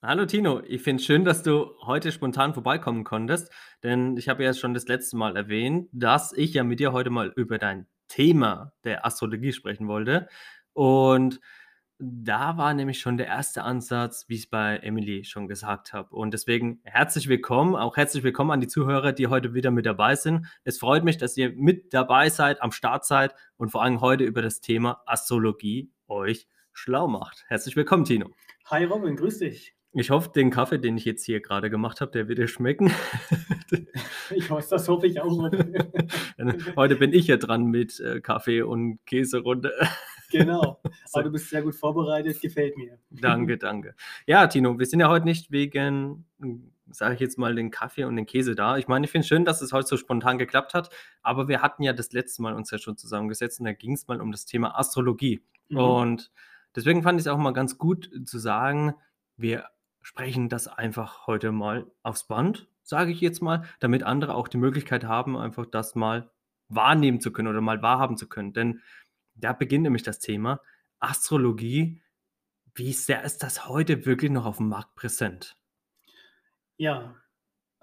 Hallo Tino, ich finde es schön, dass du heute spontan vorbeikommen konntest, denn ich habe ja schon das letzte Mal erwähnt, dass ich ja mit dir heute mal über dein Thema der Astrologie sprechen wollte. Und da war nämlich schon der erste Ansatz, wie ich es bei Emily schon gesagt habe. Und deswegen herzlich willkommen, auch herzlich willkommen an die Zuhörer, die heute wieder mit dabei sind. Es freut mich, dass ihr mit dabei seid, am Start seid und vor allem heute über das Thema Astrologie euch schlau macht. Herzlich willkommen, Tino. Hi Robin, grüß dich. Ich hoffe, den Kaffee, den ich jetzt hier gerade gemacht habe, der wird dir schmecken. Ich hoffe, das hoffe ich auch. Heute bin ich ja dran mit äh, Kaffee und Käserunde. Genau, aber du bist sehr gut vorbereitet, gefällt mir. Danke, danke. Ja, Tino, wir sind ja heute nicht wegen, sage ich jetzt mal, den Kaffee und den Käse da. Ich meine, ich finde es schön, dass es heute so spontan geklappt hat, aber wir hatten ja das letzte Mal uns ja schon zusammengesetzt und da ging es mal um das Thema Astrologie. Mhm. Und deswegen fand ich es auch mal ganz gut zu sagen, wir sprechen das einfach heute mal aufs Band, sage ich jetzt mal, damit andere auch die Möglichkeit haben, einfach das mal wahrnehmen zu können oder mal wahrhaben zu können. Denn da beginnt nämlich das Thema Astrologie. Wie sehr ist das heute wirklich noch auf dem Markt präsent? Ja,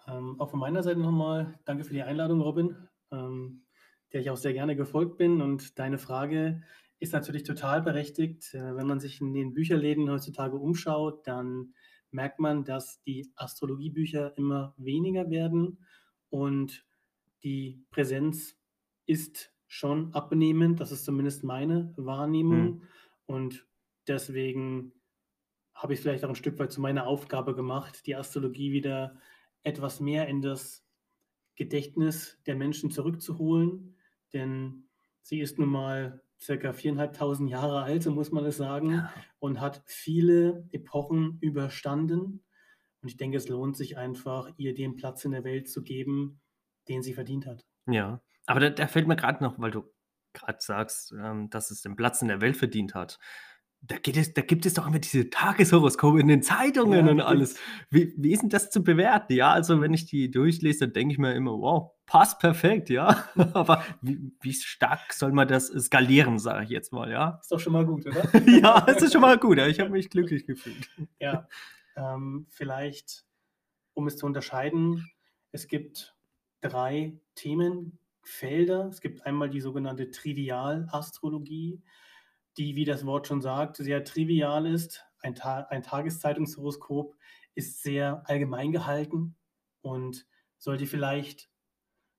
ähm, auch von meiner Seite nochmal danke für die Einladung, Robin, ähm, der ich auch sehr gerne gefolgt bin. Und deine Frage ist natürlich total berechtigt. Äh, wenn man sich in den Bücherläden heutzutage umschaut, dann merkt man, dass die Astrologiebücher immer weniger werden und die Präsenz ist schon abnehmend. Das ist zumindest meine Wahrnehmung. Mhm. Und deswegen habe ich vielleicht auch ein Stück weit zu meiner Aufgabe gemacht, die Astrologie wieder etwas mehr in das Gedächtnis der Menschen zurückzuholen. Denn sie ist nun mal circa viereinhalbtausend Jahre alt, so muss man es sagen, ja. und hat viele Epochen überstanden. Und ich denke, es lohnt sich einfach, ihr den Platz in der Welt zu geben, den sie verdient hat. Ja, aber da, da fällt mir gerade noch, weil du gerade sagst, ähm, dass es den Platz in der Welt verdient hat da, geht es, da gibt es doch immer diese Tageshoroskope in den Zeitungen ja, und alles. Wie, wie ist denn das zu bewerten? Ja, also wenn ich die durchlese, dann denke ich mir immer, wow, passt perfekt, ja. Aber wie, wie, stark soll man das skalieren, sage ich jetzt mal, ja? Ist doch schon mal gut, oder? ja, es ist schon mal gut. Ja. Ich habe mich glücklich gefühlt. Ja, ähm, vielleicht, um es zu unterscheiden, es gibt drei Themenfelder. Es gibt einmal die sogenannte Trivialastrologie die, wie das Wort schon sagt, sehr trivial ist. Ein, Ta ein Tageszeitungshoroskop ist sehr allgemein gehalten und sollte vielleicht,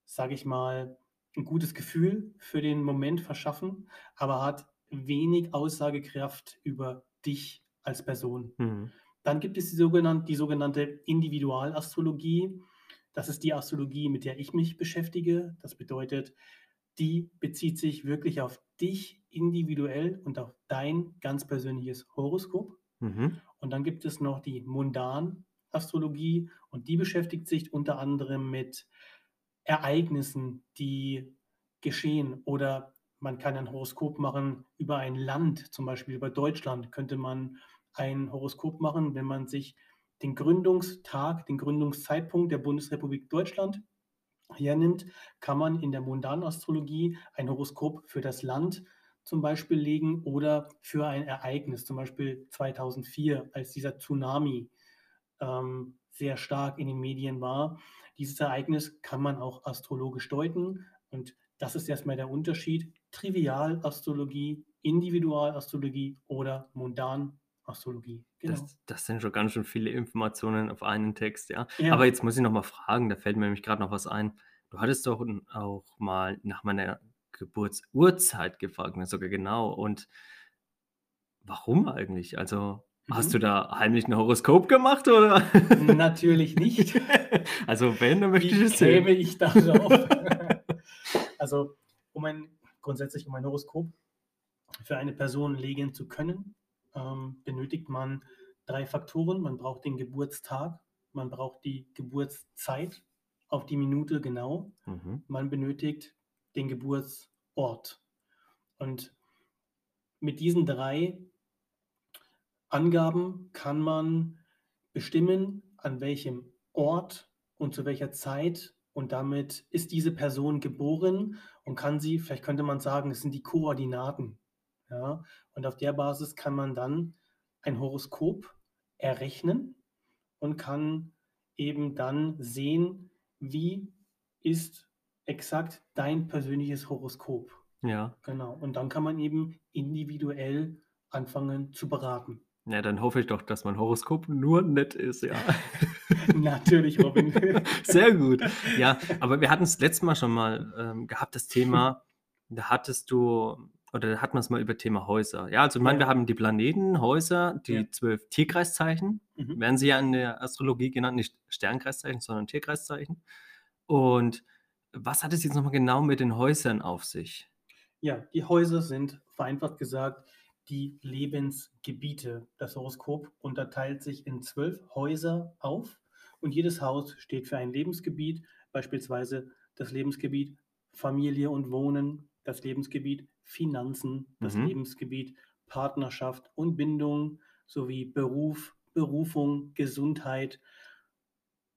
sage ich mal, ein gutes Gefühl für den Moment verschaffen, aber hat wenig Aussagekraft über dich als Person. Mhm. Dann gibt es die sogenannte, die sogenannte Individualastrologie. Das ist die Astrologie, mit der ich mich beschäftige. Das bedeutet, die bezieht sich wirklich auf dich individuell und auf dein ganz persönliches Horoskop. Mhm. Und dann gibt es noch die Mundan-Astrologie und die beschäftigt sich unter anderem mit Ereignissen, die geschehen oder man kann ein Horoskop machen über ein Land, zum Beispiel über Deutschland könnte man ein Horoskop machen, wenn man sich den Gründungstag, den Gründungszeitpunkt der Bundesrepublik Deutschland hernimmt, kann man in der Mundanastrologie ein Horoskop für das Land zum Beispiel legen oder für ein Ereignis, zum Beispiel 2004, als dieser Tsunami ähm, sehr stark in den Medien war. Dieses Ereignis kann man auch astrologisch deuten und das ist erstmal der Unterschied. Trivialastrologie, Individualastrologie oder Mundanastrologie. Genau. Das, das, sind schon ganz schön viele Informationen auf einen Text, ja. ja. Aber jetzt muss ich noch mal fragen, da fällt mir nämlich gerade noch was ein. Du hattest doch auch mal nach meiner Geburtsurzeit gefragt, mir sogar genau. Und warum eigentlich? Also hast du mhm. da heimlich ein Horoskop gemacht oder? Natürlich nicht. Also wenn, dann möchte Wie ich es sehen. käme ich darauf? also um ein, grundsätzlich um ein Horoskop für eine Person legen zu können, ähm, benötigt man drei Faktoren. Man braucht den Geburtstag, man braucht die Geburtszeit auf die Minute genau. Mhm. Man benötigt den Geburtsort. Und mit diesen drei Angaben kann man bestimmen, an welchem Ort und zu welcher Zeit und damit ist diese Person geboren und kann sie, vielleicht könnte man sagen, es sind die Koordinaten. Ja? Und auf der Basis kann man dann ein Horoskop errechnen und kann eben dann sehen, wie ist exakt dein persönliches Horoskop. Ja. Genau. Und dann kann man eben individuell anfangen zu beraten. Ja, dann hoffe ich doch, dass mein Horoskop nur nett ist, ja. Natürlich, Robin. Sehr gut. Ja, aber wir hatten es letztes Mal schon mal ähm, gehabt, das Thema, da hattest du, oder da hatten wir es mal über Thema Häuser. Ja, also ich meine, wir haben die Planeten, Häuser, die Ja. zwölf Tierkreiszeichen, Mhm. werden sie ja in der Astrologie genannt, nicht Sternkreiszeichen, sondern Tierkreiszeichen. Und was hat es jetzt nochmal genau mit den Häusern auf sich? Ja, die Häuser sind vereinfacht gesagt die Lebensgebiete. Das Horoskop unterteilt sich in zwölf Häuser auf und jedes Haus steht für ein Lebensgebiet, beispielsweise das Lebensgebiet Familie und Wohnen, das Lebensgebiet Finanzen, das Mhm. Lebensgebiet Partnerschaft und Bindung sowie Beruf, Berufung, Gesundheit.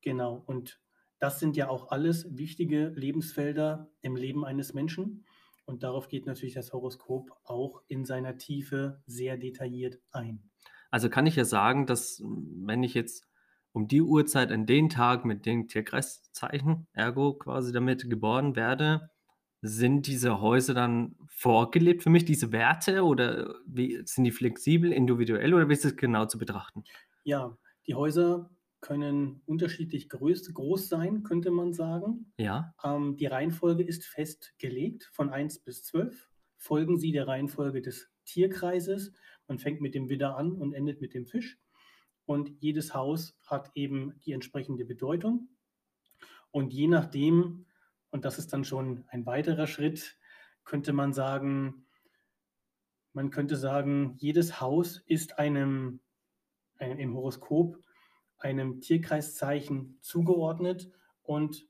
Genau, und das sind ja auch alles wichtige Lebensfelder im Leben eines Menschen. Und darauf geht natürlich das Horoskop auch in seiner Tiefe sehr detailliert ein. Also kann ich ja sagen, dass mm, wenn ich jetzt um die Uhrzeit an den Tag mit den Tierkreiszeichen, ergo quasi damit geboren werde, sind diese Häuser dann vorgelebt für mich, diese Werte oder wie sind die flexibel, individuell oder wie ist es genau zu betrachten? Ja, die Häuser können unterschiedlich groß, groß sein, könnte man sagen. Ja, Ähm, die Reihenfolge ist festgelegt von 1 bis 12. Folgen Sie der Reihenfolge des Tierkreises. Man fängt mit dem Widder an und endet mit dem Fisch. Und jedes Haus hat eben die entsprechende Bedeutung. Und je nachdem, und das ist dann schon ein weiterer Schritt, könnte man sagen, man könnte sagen, jedes Haus ist einem, einem im Horoskop einem Tierkreiszeichen zugeordnet und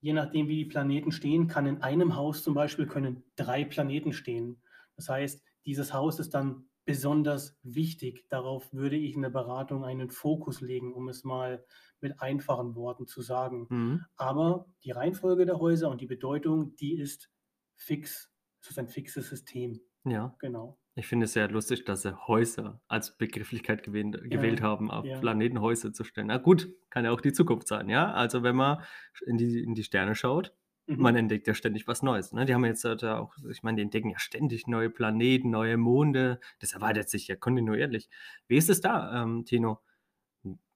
je nachdem, wie die Planeten stehen, kann in einem Haus zum Beispiel können drei Planeten stehen. Das heißt, dieses Haus ist dann besonders wichtig. Darauf würde ich in der Beratung einen Fokus legen, um es mal mit einfachen Worten zu sagen. mhm. Aber die Reihenfolge der Häuser und die Bedeutung, die ist fix. Es ist ein fixes System. ja. Genau. Ich finde es sehr lustig, dass sie Häuser als Begrifflichkeit gewählt, gewählt haben, auf ja. Planeten Häuser zu stellen. Na gut, kann ja auch die Zukunft sein, ja. Also wenn man in die, in die Sterne schaut, Mhm. man entdeckt ja ständig was Neues. Ne? Die haben jetzt halt auch, ich meine, die entdecken ja ständig neue Planeten, neue Monde. Das erweitert sich ja kontinuierlich. Wie ist es da, ähm, Tino?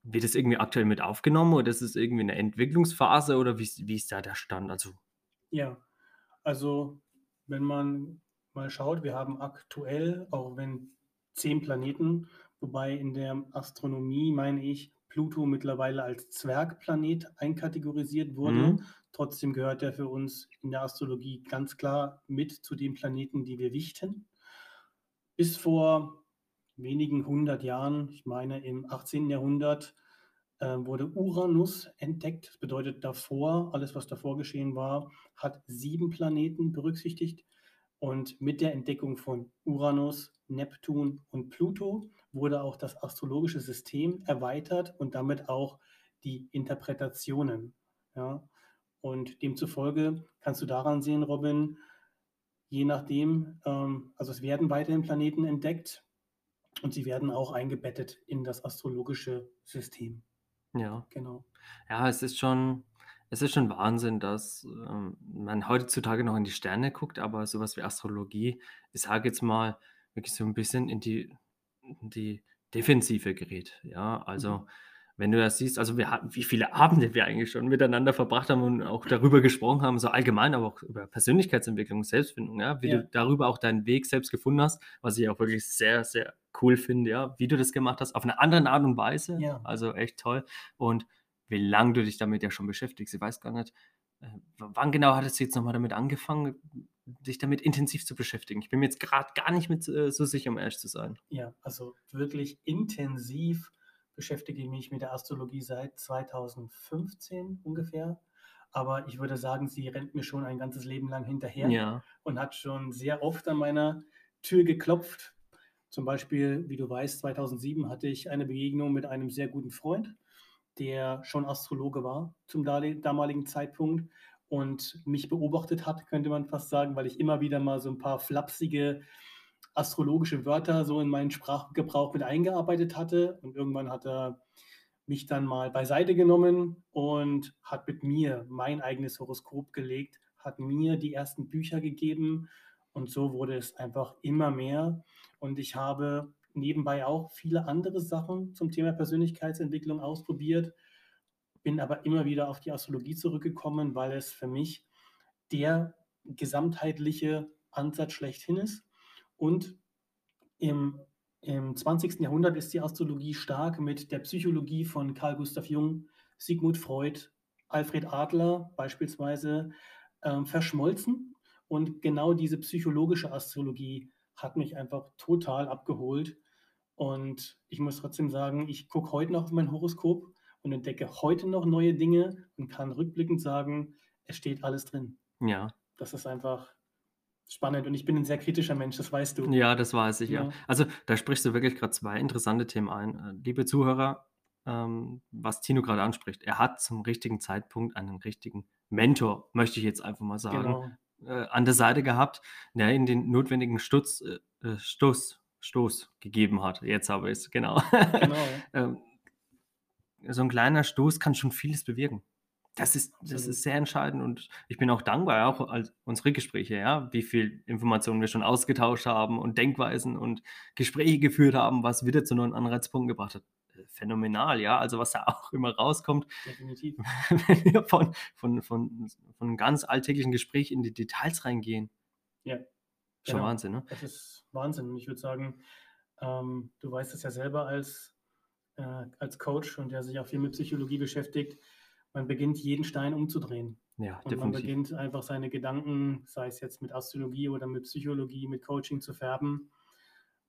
Wird es irgendwie aktuell mit aufgenommen oder ist es irgendwie eine Entwicklungsphase oder wie, ist- wie ist da der Stand? Also, Ja, also wenn man mal schaut, wir haben aktuell, auch wenn zehn Planeten, wobei in der Astronomie, meine ich, Pluto mittlerweile als Zwergplanet einkategorisiert wurde. Mhm. Trotzdem gehört er für uns in der Astrologie ganz klar mit zu den Planeten, die wir wichten. Bis vor wenigen hundert Jahren, ich meine im 18. Jahrhundert, äh, wurde Uranus entdeckt. Das bedeutet davor, alles was davor geschehen war, hat sieben Planeten berücksichtigt. Und mit der Entdeckung von Uranus, Neptun und Pluto wurde auch das astrologische System erweitert und damit auch die Interpretationen. Ja? Und demzufolge kannst du daran sehen, Robin, je nachdem, ähm, also es werden weiterhin Planeten entdeckt und sie werden auch eingebettet in das astrologische System. ja. Genau. Ja, es ist schon, es ist schon Wahnsinn, dass ähm, man heutzutage noch in die Sterne guckt, aber sowas wie Astrologie, ich sage jetzt mal, wirklich so ein bisschen in die, in die Defensive gerät. Ja, also Mhm. Wenn du das siehst, also wir hatten, wie viele Abende wir eigentlich schon miteinander verbracht haben und auch darüber gesprochen haben, so allgemein, aber auch über Persönlichkeitsentwicklung, Selbstfindung, ja, wie Ja. du darüber auch deinen Weg selbst gefunden hast, was ich auch wirklich sehr, sehr cool finde, ja, wie du das gemacht hast, auf eine andere Art und Weise. Ja. Also echt toll. Und wie lange du dich damit ja schon beschäftigst. Ich weiß gar nicht, äh, wann genau hattest du jetzt nochmal damit angefangen, dich damit intensiv zu beschäftigen? Ich bin mir jetzt gerade gar nicht mit äh, so sicher, um ehrlich zu sein. Ja, also wirklich intensiv beschäftige ich mich mit der Astrologie seit 2015 ungefähr. Aber ich würde sagen, sie rennt mir schon ein ganzes Leben lang hinterher Ja. und hat schon sehr oft an meiner Tür geklopft. Zum Beispiel, wie du weißt, 2007 hatte ich eine Begegnung mit einem sehr guten Freund, der schon Astrologe war zum damaligen Zeitpunkt und mich beobachtet hat, könnte man fast sagen, weil ich immer wieder mal so ein paar flapsige astrologische Wörter so in meinen Sprachgebrauch mit eingearbeitet hatte. Und irgendwann hat er mich dann mal beiseite genommen und hat mit mir mein eigenes Horoskop gelegt, hat mir die ersten Bücher gegeben und so wurde es einfach immer mehr. Und ich habe nebenbei auch viele andere Sachen zum Thema Persönlichkeitsentwicklung ausprobiert, bin aber immer wieder auf die Astrologie zurückgekommen, weil es für mich der gesamtheitliche Ansatz schlechthin ist. Und im, im 20. Jahrhundert ist die Astrologie stark mit der Psychologie von Carl Gustav Jung, Sigmund Freud, Alfred Adler beispielsweise ähm, verschmolzen. Und genau diese psychologische Astrologie hat mich einfach total abgeholt. Und ich muss trotzdem sagen, ich gucke heute noch auf mein Horoskop und entdecke heute noch neue Dinge und kann rückblickend sagen, es steht alles drin. Ja. Das ist einfach spannend und ich bin ein sehr kritischer Mensch, das weißt du. Ja, das weiß ich, ja. Ja. Also, da sprichst du wirklich gerade zwei interessante Themen ein. Äh, liebe Zuhörer, ähm, was Tino gerade anspricht, er hat zum richtigen Zeitpunkt einen richtigen Mentor, möchte ich jetzt einfach mal sagen, Genau. äh, an der Seite gehabt, der ihm den notwendigen Stutz, äh, äh, Stoß, Stoß gegeben hat. Jetzt habe ich es, genau. Genau. ähm, so ein kleiner Stoß kann schon vieles bewirken. Das ist, das ist sehr entscheidend und ich bin auch dankbar, auch als unsere Gespräche, ja, wie viel Informationen wir schon ausgetauscht haben und Denkweisen und Gespräche geführt haben, was wieder zu neuen Anreizpunkten gebracht hat. Äh, Phänomenal, ja, also was da auch immer rauskommt, Definitiv. wenn wir von, von, von, von einem ganz alltäglichen Gespräch in die Details reingehen. Ja. Schon Genau. Wahnsinn, ne? Das ist Wahnsinn. Und ich würde sagen, ähm, du weißt es ja selber als, äh, als Coach und der sich auch viel mit Psychologie beschäftigt, man beginnt jeden Stein umzudrehen. Ja, Und man definitiv. beginnt einfach seine Gedanken, sei es jetzt mit Astrologie oder mit Psychologie, mit Coaching zu färben.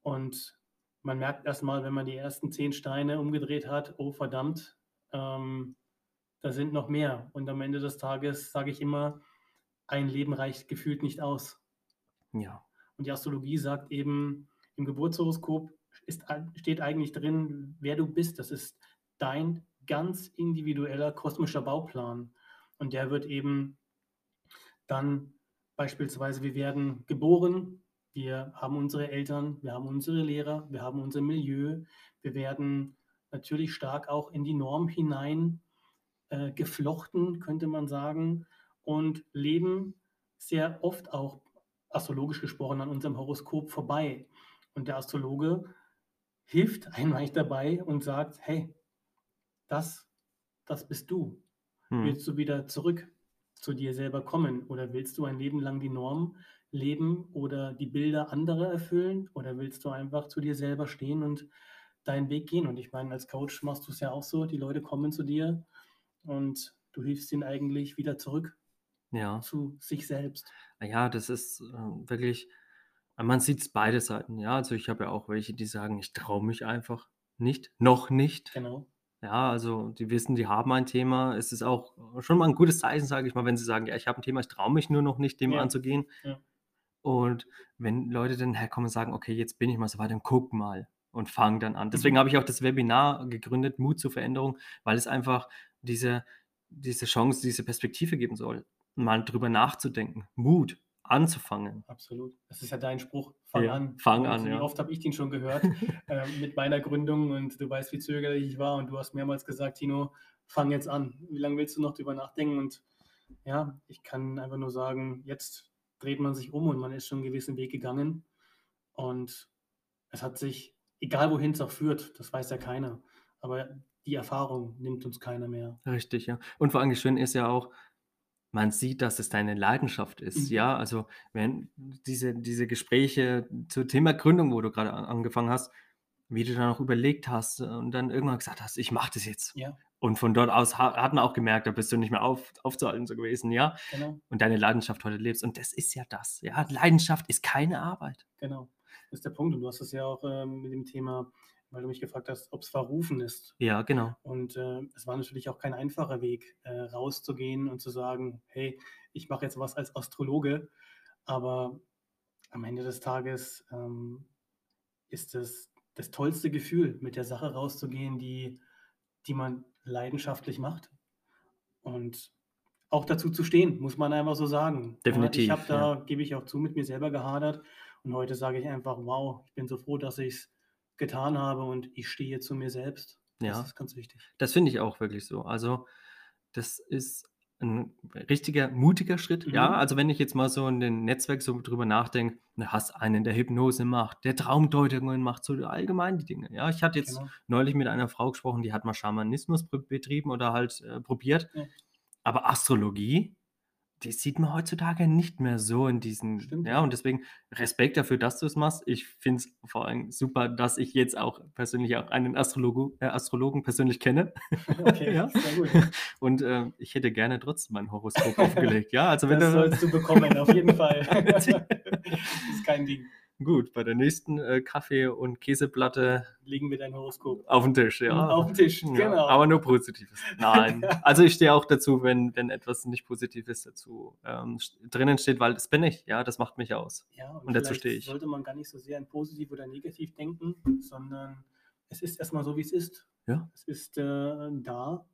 Und man merkt erstmal, wenn man die ersten zehn Steine umgedreht hat, oh verdammt, ähm, da sind noch mehr. Und am Ende des Tages sage ich immer, ein Leben reicht gefühlt nicht aus. Ja, Und die Astrologie sagt eben, im Geburtshoroskop ist, steht eigentlich drin, wer du bist. Das ist dein ganz individueller kosmischer Bauplan. Und der wird eben dann beispielsweise, wir werden geboren, wir haben unsere Eltern, wir haben unsere Lehrer, wir haben unser Milieu, wir werden natürlich stark auch in die Norm hinein äh, geflochten, könnte man sagen, und leben sehr oft auch astrologisch gesprochen an unserem Horoskop vorbei. Und der Astrologe hilft einem eigentlich dabei und sagt, hey, das, das bist du. hm. Willst du wieder zurück zu dir selber kommen oder willst du ein Leben lang die Norm leben oder die Bilder anderer erfüllen oder willst du einfach zu dir selber stehen und deinen Weg gehen? Und ich meine, als Coach machst du es ja auch so, die Leute kommen zu dir und du hilfst ihnen eigentlich wieder zurück ja. zu sich selbst. Ja, das ist äh, wirklich, man sieht es beide Seiten, ja. Also ich habe ja auch welche, die sagen, ich traue mich einfach nicht, noch nicht. Genau. Ja, also die wissen, die haben ein Thema. Es ist auch schon mal ein gutes Zeichen, sage ich mal, wenn sie sagen, ja, ich habe ein Thema, ich traue mich nur noch nicht, dem Ja. anzugehen. Ja. Und wenn Leute dann herkommen und sagen, okay, jetzt bin ich mal so weit, dann guck mal und fang dann an. Mhm. Deswegen habe ich auch das Webinar gegründet, Mut zur Veränderung, weil es einfach diese, diese Chance, diese Perspektive geben soll, mal drüber nachzudenken, Mut anzufangen. Absolut. Das ist ja dein Spruch. Fang Ja, an. fang an, Wie ja. oft habe ich den schon gehört äh, mit meiner Gründung und du weißt, wie zögerlich ich war und du hast mehrmals gesagt, Tino, fang jetzt an. Wie lange willst du noch drüber nachdenken? Und ja, ich kann einfach nur sagen, jetzt dreht man sich um und man ist schon einen gewissen Weg gegangen und es hat sich, egal wohin es auch führt, das weiß ja keiner, aber die Erfahrung nimmt uns keiner mehr. Richtig, ja. Und vor allem schön ist ja auch, man sieht, dass es deine Leidenschaft ist, Mhm. ja. Also, wenn diese diese Gespräche zum Thema Gründung, wo du gerade an angefangen hast, wie du dann auch überlegt hast und dann irgendwann gesagt hast: „Ich mache das jetzt.“ Ja, Und von dort aus ha hat man auch gemerkt, da bist du nicht mehr auf aufzuhalten so gewesen, ja. genau. Und deine Leidenschaft heute lebst. Und das ist ja das, ja. Leidenschaft ist keine Arbeit. Genau, das ist der Punkt. Und du hast es ja auch ähm, mit dem Thema, weil du mich gefragt hast, ob es verrufen ist. Ja, genau. Und äh, es war natürlich auch kein einfacher Weg, äh, rauszugehen und zu sagen, hey, ich mache jetzt was als Astrologe. Aber am Ende des Tages ähm, ist es das tollste Gefühl, mit der Sache rauszugehen, die, die man leidenschaftlich macht. Und auch dazu zu stehen, muss man einfach so sagen. Ja, Definitiv, ich habe da, ja. gebe ich auch zu, mit mir selber gehadert. Und heute sage ich einfach, wow, ich bin so froh, dass ich es getan habe und ich stehe zu mir selbst. Das Ja. ist ganz wichtig. Das finde ich auch wirklich so. Also, das ist 'n richtiger mutiger Schritt, ja? Mhm. Also, wenn ich jetzt mal so in den Netzwerk so drüber nachdenke, du hast einen, der Hypnose macht, der Traumdeutungen macht, so allgemein die Dinge, ja? Ich hatte jetzt Genau. neulich mit einer Frau gesprochen, die hat mal Schamanismus be betrieben oder halt, äh, probiert. Ja. Aber Astrologie, die sieht man heutzutage nicht mehr so in diesen Stimmt, ja, und deswegen Respekt dafür, dass du's machst. Ich finde es vor allem super, dass ich jetzt auch persönlich auch einen Astrologu äh, Astrologen persönlich kenne. Okay, Ja. sehr gut. Und, ähm, ich hätte gerne trotzdem mein Horoskop aufgelegt, ja? Also, wenn Das du sollst du bekommen, auf jeden Fall. Ist kein Ding. Gut, bei der nächsten, äh, Kaffee und Käseplatte Legen wir dein Horoskop auf 'n Tisch, ja. auf 'n Tisch, Ja, genau. aber nur Positives. Nein. Also, ich stehe auch dazu, wenn wenn etwas nicht Positives dazu, ähm, drinnen steht, weil das bin ich, ja, das macht mich aus. Ja, Und dazu vielleicht stehe ich. sollte man gar nicht so sehr in positiv oder negativ denken, sondern es ist erst mal so, wie's ist. Ja. Es ist, äh, da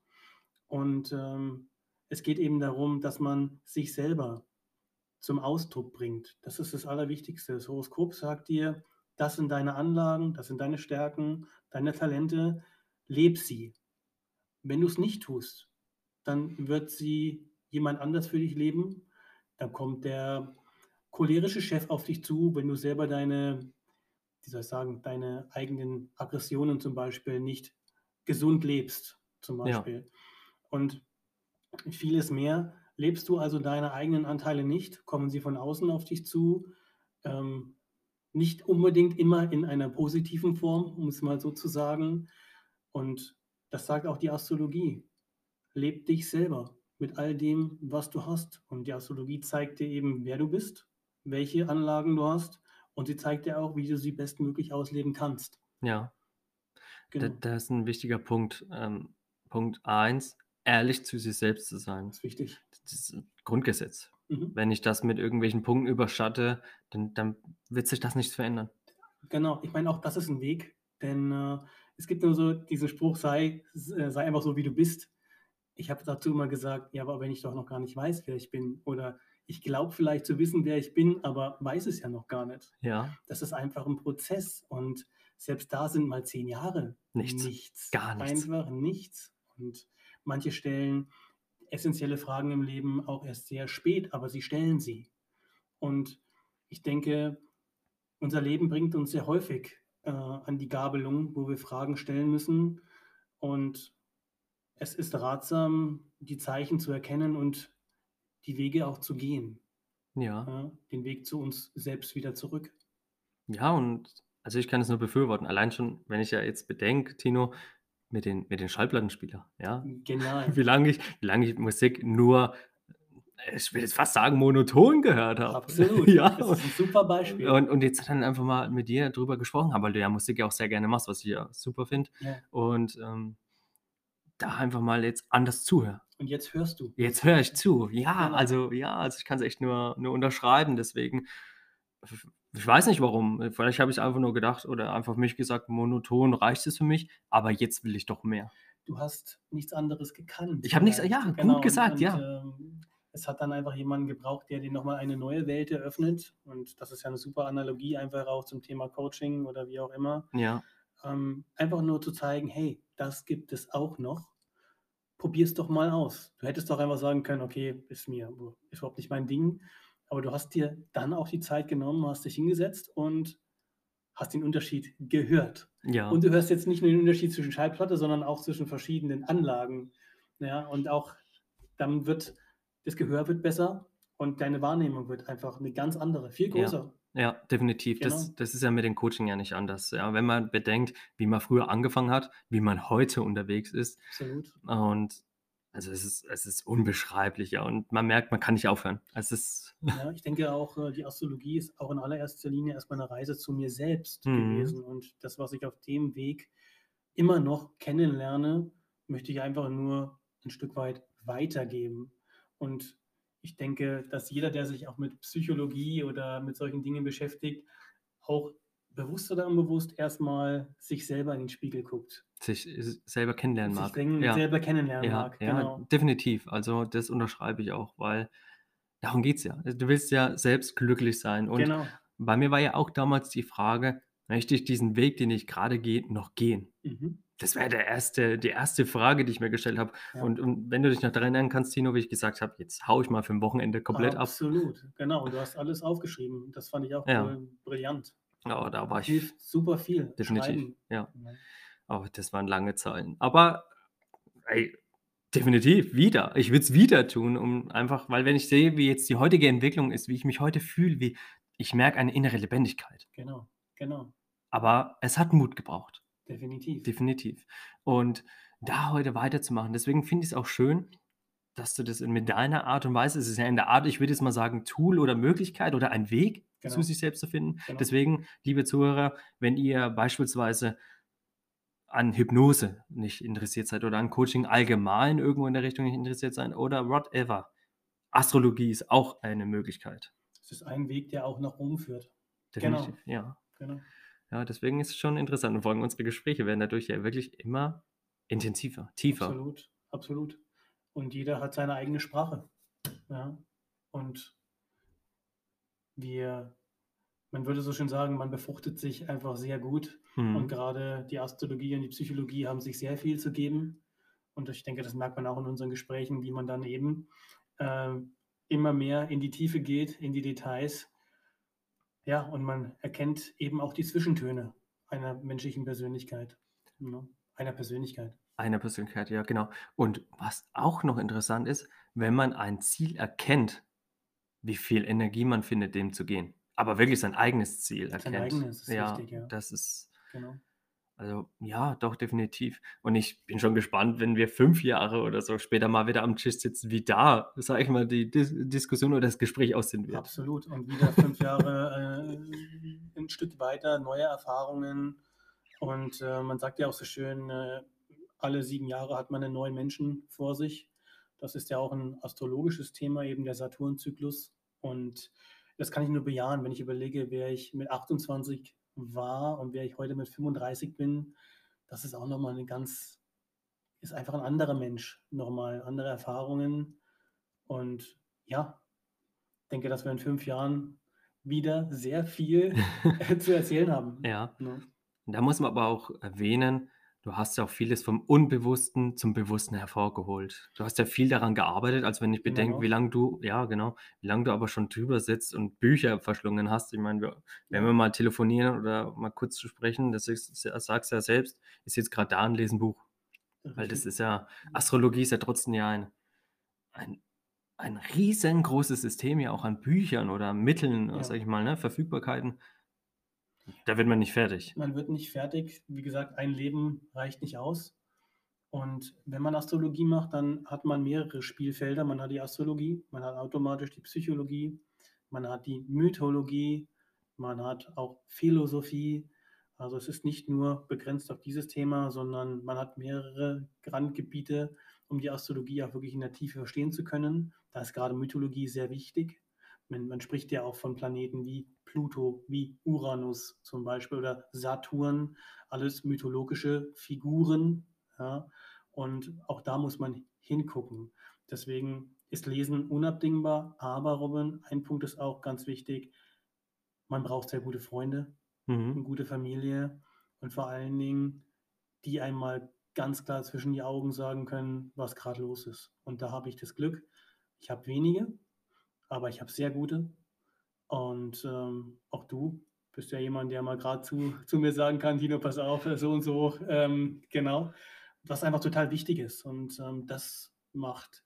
und, ähm, es geht eben darum, dass man sich selber zum Ausdruck bringt. Das ist das Allerwichtigste. Das Horoskop sagt dir: „Das sind deine Anlagen, das sind deine Stärken, deine Talente, lebe sie.“ Wenn du's nicht tust, dann wird sie jemand anders für dich leben. Dann kommt der cholerische Chef auf dich zu, wenn du selber deine wie soll ich sagen, deine eigenen Aggressionen zum Beispiel nicht gesund lebst, zum Ja. Beispiel. Und vieles mehr. Lebst du also deine eigenen Anteile nicht, kommen sie von außen auf dich zu, ähm, nicht unbedingt immer in einer positiven Form, um es mal so zu sagen. Und das sagt auch die Astrologie. Lebe dich selber mit all dem, was du hast. Und die Astrologie zeigt dir eben, wer du bist, welche Anlagen du hast und sie zeigt dir auch, wie du sie bestmöglich ausleben kannst. Ja. Genau. das ist 'n wichtiger Punkt. Ähm, Punkt 1, ehrlich zu sich selbst zu sein. Ist wichtig. Das ist 'n Grundgesetz. Mhm. Wenn ich das mit irgendwelchen Punkten überschatte, dann dann wird sich das nichts verändern. Genau, ich meine, auch das ist 'n Weg, denn, äh, es gibt nur so diesen Spruch: „Sei äh, sei einfach so, wie du bist.“ Ich habe dazu immer gesagt: „Ja, aber wenn ich doch noch gar nicht weiß, wer ich bin oder ich glaube vielleicht zu wissen, wer ich bin, aber weiß es ja noch gar nicht.“ Ja. Das ist einfach 'n Prozess und selbst da sind mal 10 Jahre Nichts. nichts. Gar nichts. Einfach nichts. Und manche stellen essenzielle Fragen im Leben auch erst sehr spät, aber sie stellen sie. Und ich denke, unser Leben bringt uns sehr häufig, äh, an die Gabelung, wo wir Fragen stellen müssen. Und es ist ratsam, die Zeichen zu erkennen und die Wege auch zu gehen. Ja. Ja, den Weg zu uns selbst wieder zurück. Ja, und also, ich kann es nur befürworten. Allein schon, wenn ich ja jetzt bedenke, Tino, mit den mit den Schallplattenspieler, ja? Genial. Wie lange ich wie lange ich Musik nur, ich will jetzt fast sagen, monoton gehört habe. Absolut. Ja. Das ist 'n super Beispiel. Und und jetzt dann einfach mal mit dir drüber gesprochen habe, weil du ja Musik ja auch sehr gerne machst, was ich ja super finde. Ja. Und, ähm, da einfach mal jetzt anders zuhöre. Und jetzt hörst du. Jetzt höre ich zu. Ja, Genau. also ja, also, ich kann's echt nur nur unterschreiben, deswegen ich weiß nicht warum. Vielleicht habe ich einfach nur gedacht oder einfach mich gesagt: „Monoton reicht es für mich, aber jetzt will ich doch mehr.“ Du hast nichts anderes gekannt Ich habe nichts ja, gut Genau, und gesagt, und, ja. ähm, es hat dann einfach jemanden gebraucht, der dir noch mal eine neue Welt eröffnet. Und das ist ja 'ne super Analogie einfach auch zum Thema Coaching oder wie auch immer. Ja. Ähm, einfach nur zu zeigen: „Hey, das gibt es auch noch. Probier's doch mal aus.“ Du hättest doch einfach sagen können: „Okay, ist mir ist überhaupt nicht mein Ding.“ Aber du hast dir dann auch die Zeit genommen, hast dich hingesetzt und hast den Unterschied gehört. Ja. Und du hörst jetzt nicht nur den Unterschied zwischen Schallplatte, sondern auch zwischen verschiedenen Anlagen. Ja, und auch dann wird das Gehör wird besser und deine Wahrnehmung wird einfach 'ne ganz andere, viel Ja. größer. Ja, definitiv. Genau. Das das ist ja mit dem Coaching ja nicht anders. Ja, wenn man bedenkt, wie man früher angefangen hat, wie man heute unterwegs ist. Absolut. Und also, es ist es ist unbeschreiblich, ja. Und man merkt, man kann nicht aufhören. Es ist Ja, ich denke auch, äh, die Astrologie ist auch in allererster Linie erst mal 'ne Reise zu mir selbst Mhm. gewesen. Und das, was ich auf dem Weg immer noch kennenlerne, möchte ich einfach nur 'n Stück weit weitergeben. Und ich denke, dass jeder, der sich auch mit Psychologie oder mit solchen Dingen beschäftigt, auch bewusst oder unbewusst erst mal sich selber in den Spiegel guckt. sich selber kennenlernen Sich mag. den Ja. selber kennenlernen Ja, mag, ja, genau. definitiv. Also, das unterschreibe ich auch, weil darum geht's ja. Du willst ja selbst glücklich sein. Und Genau. bei mir war ja auch damals die Frage: „Möchte ich diesen Weg, den ich grade gehe, noch gehen?“ Mhm. Das wäre der erste, die erste Frage, die ich mir gestellt habe. Ja. Und, und wenn du dich noch daran erinnern kannst, Tino, wie ich gesagt habe, jetzt hau ich mal für ein Wochenende komplett ab. Absolut, genau. Und du hast alles aufgeschrieben. Das fand ich auch brillant. Ja, da war ich Hilft super viel. definitiv. Ja, Ja. aber das waren lange Zahlen. Aber ey, definitiv wieder. Ich würde es wieder tun, um einfach, weil wenn ich sehe, wie jetzt die heutige Entwicklung ist, wie ich mich heute fühle, wie ich merke eine innere Lebendigkeit. Genau, genau. Aber es hat Mut gebraucht. Definitiv. Definitiv. Und da heute weiterzumachen, deswegen finde ich es auch schön, dass du das in mit deiner Art und Weise es ist ja in der Art, ich würde jetzt mal sagen, Tool oder Möglichkeit oder ein Weg, zu Genau. sich selbst zu finden. Genau. Deswegen, liebe Zuhörer, wenn ihr beispielsweise an Hypnose nicht interessiert seid oder an Coaching allgemein irgendwo in der Richtung nicht interessiert seid oder whatever, Astrologie ist auch eine Möglichkeit. Es ist ein Weg, der auch nach oben führt. Genau. Ja. Genau. Ja, deswegen ist es schon interessant und vor allem unsere Gespräche werden dadurch ja wirklich immer intensiver, tiefer. Absolut, absolut. Und jeder hat seine eigene Sprache. Ja. Und wir, man würde so schön sagen, man befruchtet sich einfach sehr gut. Und Mhm. gerade die Astrologie und die Psychologie haben sich sehr viel zu geben. Und ich denke, das merkt man auch in unseren Gesprächen, wie man dann eben äh, immer mehr in die Tiefe geht, in die Details. Ja, und man erkennt eben auch die Zwischentöne einer menschlichen Persönlichkeit. Ne? Einer Persönlichkeit. Einer Persönlichkeit, ja, genau. Und was auch noch interessant ist, wenn man ein Ziel erkennt, wie viel Energie man findet, dem zu gehen. Aber wirklich sein eigenes Ziel Sein erkennt. eigenes ist ja, wichtig, ja. das ist, Genau. also ja, doch, definitiv. Und ich bin schon gespannt, wenn wir fünf Jahre oder so später mal wieder am Tisch sitzen, wie da, sag ich mal, die Dis Diskussion oder das Gespräch aussehen wird. Absolut. Und wieder fünf Jahre äh, ein Stück weiter, neue Erfahrungen. Und äh, man sagt ja auch so schön, äh, alle sieben Jahre hat man einen neuen Menschen vor sich. Das ist ja auch ein astrologisches Thema, eben der Saturnzyklus. Und das kann ich nur bejahen, wenn ich überlege, wer ich mit 28 war und wer ich heute mit 35 bin. Das ist auch nochmal eine ganz, ist einfach ein anderer Mensch, nochmal andere Erfahrungen. Und ja, denke, dass wir in fünf Jahren wieder sehr viel zu erzählen haben. Ja. Ne? Da muss man aber auch erwähnen, du hast ja auch vieles vom Unbewussten zum Bewussten hervorgeholt. Du hast ja viel daran gearbeitet, als wenn ich Immer bedenke, noch. wie lange du, ja genau, wie lange du aber schon drüber sitzt und Bücher verschlungen hast. Ich meine, wir, wenn wir mal telefonieren oder mal kurz zu sprechen, das ist, sagst du ja selbst, ist jetzt gerade da ein Lesenbuch. Weil das ist ja, Astrologie ist ja trotzdem ja ein, ein, ein riesengroßes System ja auch an Büchern oder Mitteln, Ja. sag ich mal, ne, Verfügbarkeiten. Da wird man nicht fertig. Man wird nicht fertig. Wie gesagt, ein Leben reicht nicht aus. Und wenn man Astrologie macht, dann hat man mehrere Spielfelder. Man hat die Astrologie, man hat automatisch die Psychologie, man hat die Mythologie, man hat auch Philosophie. Also es ist nicht nur begrenzt auf dieses Thema, sondern man hat mehrere Randgebiete, um die Astrologie auch wirklich in der Tiefe verstehen zu können. Da ist gerade Mythologie sehr wichtig. Man, man spricht ja auch von Planeten wie Pluto, wie Uranus zum Beispiel oder Saturn, alles mythologische Figuren. Ja, und auch da muss man hingucken. Deswegen ist Lesen unabdingbar. Aber Robin, ein Punkt ist auch ganz wichtig. Man braucht sehr gute Freunde, eine Mhm. gute Familie und vor allen Dingen, die einmal ganz klar zwischen die Augen sagen können, was gerade los ist. Und da habe ich das Glück. Ich habe wenige, aber ich habe sehr gute. Und ähm, auch du bist ja jemand, der mal gerade zu, zu mir sagen kann, Tino, pass auf, so und so. Ähm, genau. Was einfach total wichtig ist. Und ähm, das macht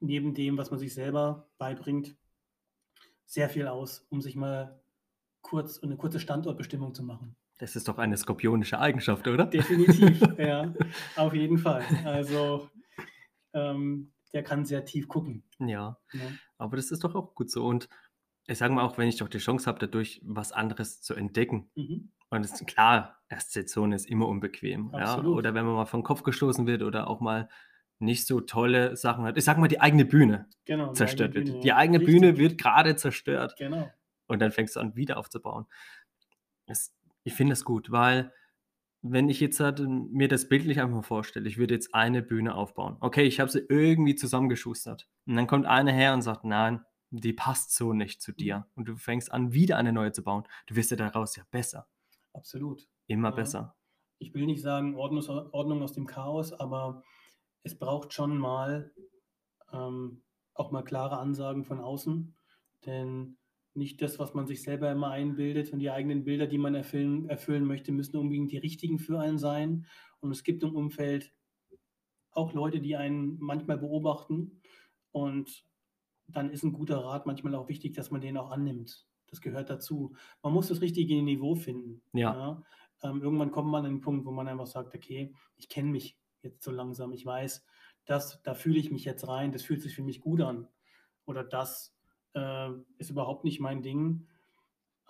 neben dem, was man sich selber beibringt, sehr viel aus, um sich mal kurz eine kurze Standortbestimmung zu machen. Das ist doch eine skorpionische Eigenschaft, oder? Definitiv, ja, auf jeden Fall. Also ähm, der kann sehr tief gucken. Ja, Ne? aber das ist doch auch gut so. Und ich sage mal auch, wenn ich doch die Chance habe, dadurch was anderes zu entdecken. Mhm. Und es ist klar, Erststation ist immer unbequem. Ja? Absolut. Oder wenn man mal vom Kopf gestoßen wird oder auch mal nicht so tolle Sachen hat. Ich sag mal, die eigene Bühne Genau. die zerstört eigene wird. Bühne, Die ja. eigene Richtig. Bühne wird gerade zerstört. Genau. Und dann fängst du an, wieder aufzubauen. Das, ich finde das gut, weil wenn ich jetzt halt, ähm, mir das bildlich einfach mal vorstelle, ich würde jetzt eine Bühne aufbauen. Okay, ich habe sie irgendwie zusammengeschustert. Und dann kommt einer her und sagt, nein, die passt so nicht zu dir. Und du fängst an, wieder eine neue zu bauen. Du wirst ja daraus ja besser. Absolut. Immer Ja. besser. ich will nicht sagen Ordnung, Ordnung aus dem Chaos, aber es braucht schon mal ähm, auch mal klare Ansagen von außen, denn nicht das, was man sich selber immer einbildet und die eigenen Bilder, die man erfüllen, erfüllen möchte, müssen unbedingt die richtigen für einen sein. Und es gibt im Umfeld auch Leute, die einen manchmal beobachten und dann ist ein guter Rat manchmal auch wichtig, dass man den auch annimmt. Das gehört dazu. Man muss das richtige Niveau finden. Ja. ja? Ähm, irgendwann kommt man an den Punkt, wo man einfach sagt, okay, ich kenne mich jetzt so langsam, ich weiß, das, da fühle ich mich jetzt rein, das fühlt sich für mich gut an. Oder das äh, ist überhaupt nicht mein Ding.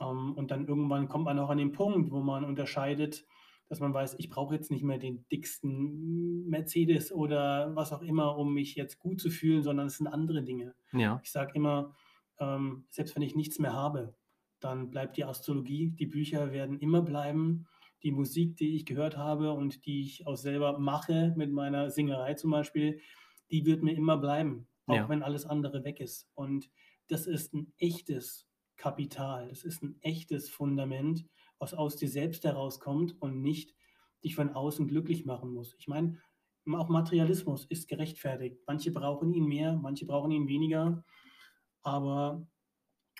Ähm, und dann irgendwann kommt man auch an den Punkt, wo man unterscheidet, dass man weiß, ich brauche jetzt nicht mehr den dicksten Mercedes oder was auch immer, um mich jetzt gut zu fühlen, sondern es sind andere Dinge. Ja. Ich sage immer, ähm, selbst wenn ich nichts mehr habe, dann bleibt die Astrologie, die Bücher werden immer bleiben die Musik, die ich gehört habe und die ich auch selber mache mit meiner Singerei zum Beispiel, die wird mir immer bleiben, auch Ja. wenn alles andere weg ist. Und das ist ein echtes Kapital, das ist ein echtes Fundament, was aus dir selbst herauskommt und nicht dich von außen glücklich machen muss. Ich meine, auch Materialismus ist gerechtfertigt. Manche brauchen ihn mehr, manche brauchen ihn weniger. Aber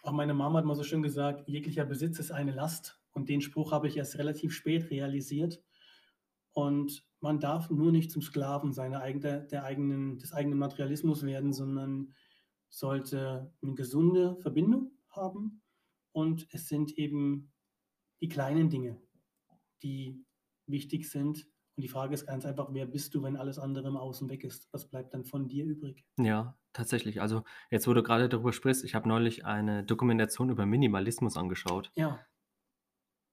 auch meine Mama hat mal so schön gesagt, jeglicher Besitz ist eine Last. Und den Spruch habe ich erst relativ spät realisiert. Und man darf nur nicht zum Sklaven seiner eigene, der eigenen, des eigenen Materialismus werden, sondern sollte eine gesunde Verbindung haben. Und es sind eben die kleinen Dinge, die wichtig sind. Und die Frage ist ganz einfach, wer bist du, wenn alles andere im Außen weg ist? Was bleibt dann von dir übrig? Ja, tatsächlich. Also, jetzt, wo du gerade darüber sprichst, ich habe neulich eine Dokumentation über Minimalismus angeschaut. Ja,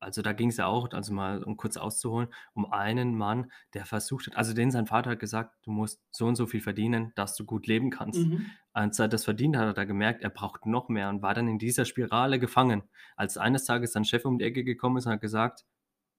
Also, da ging es ja auch, also mal um kurz auszuholen, um einen Mann, der versucht hat also, den sein Vater hat gesagt: „Du musst so und so viel verdienen, dass du gut leben kannst.“ mhm. Als er das verdient hat, hat er gemerkt, er braucht noch mehr und war dann in dieser Spirale gefangen. Als eines Tages sein Chef um die Ecke gekommen ist und hat gesagt: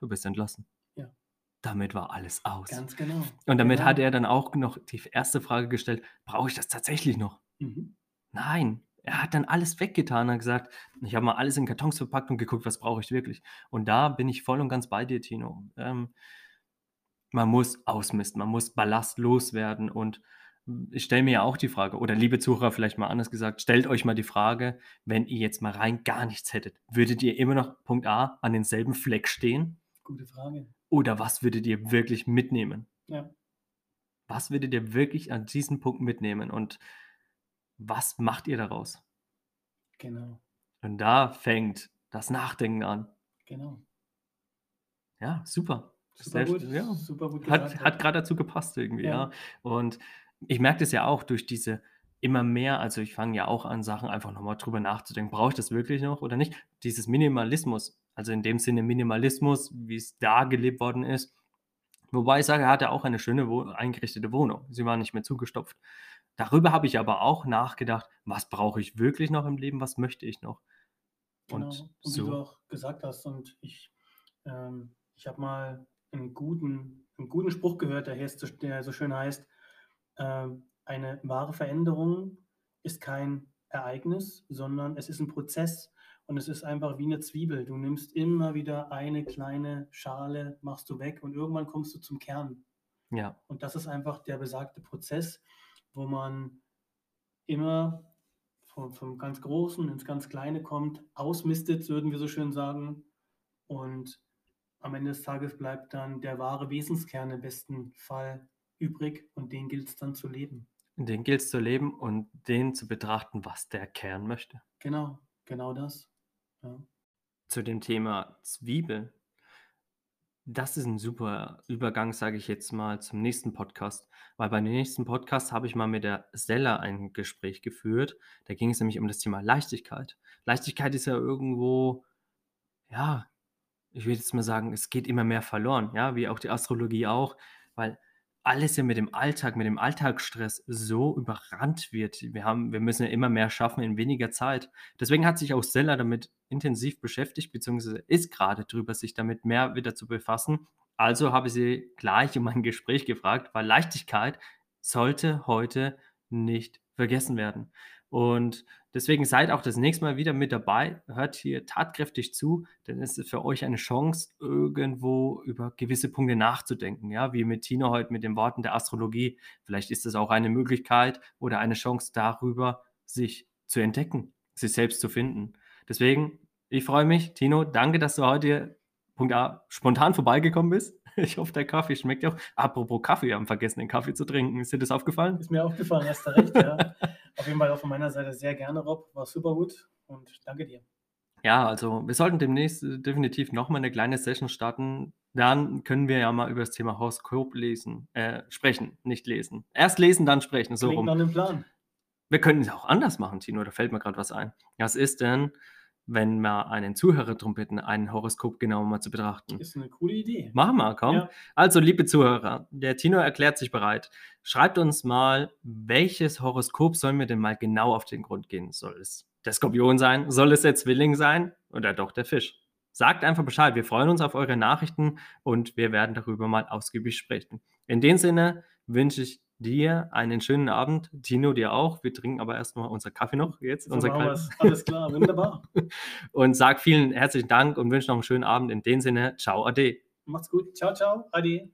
„Du bist entlassen.“ Ja. Damit war alles aus. ganz genau. Und damit genau. hat er dann auch noch die erste Frage gestellt: „Brauche ich das tatsächlich noch?“ Mhm. Nein, er hat dann alles weggetan und hat gesagt: „Ich habe mal alles in Kartons verpackt und geguckt, was brauche ich wirklich?“ Und da bin ich voll und ganz bei dir, Tino. Ähm, man muss ausmisten, man muss Ballast loswerden und ich stelle mir ja auch die Frage oder liebe Zuhörer, vielleicht mal anders gesagt, stellt euch mal die Frage, wenn ihr jetzt mal rein gar nichts hättet, würdet ihr immer noch Punkt A an denselben Fleck stehen Gute Frage. oder was würdet ihr wirklich mitnehmen? Ja. Was würdet ihr wirklich an diesem Punkt mitnehmen und was macht ihr daraus? Genau, Und da fängt das Nachdenken an. genau. Ja, super. Super gut, ja. super gut Hat hat grad dazu gepasst irgendwie, Ja. ja. Und ich merke das ja auch durch diese immer mehr also, ich fange ja auch an, Sachen einfach noch mal drüber nachzudenken: „Brauche ich das wirklich noch oder nicht?“ Dieses Minimalismus, also in dem Sinne Minimalismus, wie es da gelebt worden ist. Wobei ich sage, er hatte auch eine schöne eingerichtete Wohnung. Sie war nicht mehr zugestopft. Darüber habe ich aber auch nachgedacht: „Was brauche ich wirklich noch im Leben? Was möchte ich noch?“ Genau, Und und wie du so auch gesagt hast, und ich, ähm, ich habe mal einen guten, einen guten Spruch gehört, der, heißt, so- der so schön heißt, ähm, eine wahre Veränderung ist kein Ereignis, sondern es ist ein Prozess und es ist einfach wie eine Zwiebel. Du nimmst immer wieder eine kleine Schale, machst du weg und irgendwann kommst du zum Kern. ja, Und das ist einfach der besagte Prozess, wo man immer vom, vom ganz Großen ins ganz Kleine kommt, ausmistet, würden wir so schön sagen. Und am Ende des Tages bleibt dann der wahre Wesenskern im besten Fall übrig und den gilt es dann zu leben. den gilt es zu leben und den zu betrachten, was der Kern möchte. Genau, genau das. Ja. Zu dem Thema Zwiebel. Das ist ein super Übergang, sage ich jetzt mal, zum nächsten Podcast, weil beim nächsten Podcast habe ich mal mit der Stella ein Gespräch geführt. Da ging es nämlich um das Thema Leichtigkeit. Leichtigkeit ist ja irgendwo, ja, ich würde jetzt mal sagen, es geht immer mehr verloren, ja, wie auch die Astrologie auch, weil alles ja mit dem Alltag, mit dem Alltagsstress so überrannt wird. Wir haben wir müssen ja immer mehr schaffen in weniger Zeit. Deswegen hat sich auch Stella damit intensiv beschäftigt, beziehungsweise ist gerade drüber, sich damit mehr wieder zu befassen. Also habe ich sie gleich um ein Gespräch gefragt, weil Leichtigkeit sollte heute nicht vergessen werden. Und Deswegen seid auch das nächste Mal wieder mit dabei, hört hier tatkräftig zu, denn es ist für euch eine Chance, irgendwo über gewisse Punkte nachzudenken. Ja, wie mit Tino heute mit den Worten der Astrologie. Vielleicht ist es auch eine Möglichkeit oder eine Chance darüber, sich zu entdecken, sich selbst zu finden. Deswegen, ich freue mich. Tino, danke, dass du heute Punkt A, spontan vorbeigekommen bist. Ich hoffe, der Kaffee schmeckt dir auch. Apropos Kaffee, wir haben vergessen, den Kaffee zu trinken. Ist dir das aufgefallen? Ist mir aufgefallen, hast du recht, ja. Auf jeden Fall auch von meiner Seite sehr gerne, Rob. War super gut und danke dir. Ja, also wir sollten demnächst äh, definitiv nochmal eine kleine Session starten. Dann können wir ja mal über das Thema Horoskop lesen, äh, sprechen, nicht lesen. Erst lesen, dann sprechen, so Klingt rum. nach einem Plan. Wir könnten es auch anders machen, Tino, da fällt mir gerade was ein. Was ist denn, wenn wir einen Zuhörer darum bitten, ein Horoskop genauer mal zu betrachten? Ist eine coole Idee. Machen wir, komm. Ja. Also, liebe Zuhörer, der Tino erklärt sich bereit. Schreibt uns mal, welches Horoskop sollen wir denn mal genau auf den Grund gehen? Soll es der Skorpion sein? Soll es der Zwilling sein? Oder doch der Fisch? Sagt einfach Bescheid. Wir freuen uns auf eure Nachrichten und wir werden darüber mal ausgiebig sprechen. In dem Sinne wünsche ich dir einen schönen Abend. Tino, dir auch. Wir trinken aber erstmal unser Kaffee noch jetzt. So unser wir's. Alles klar, wunderbar. Und sag vielen herzlichen Dank und wünsche noch einen schönen Abend. In dem Sinne, ciao, ade. Macht's gut. Ciao, ciao. Ade.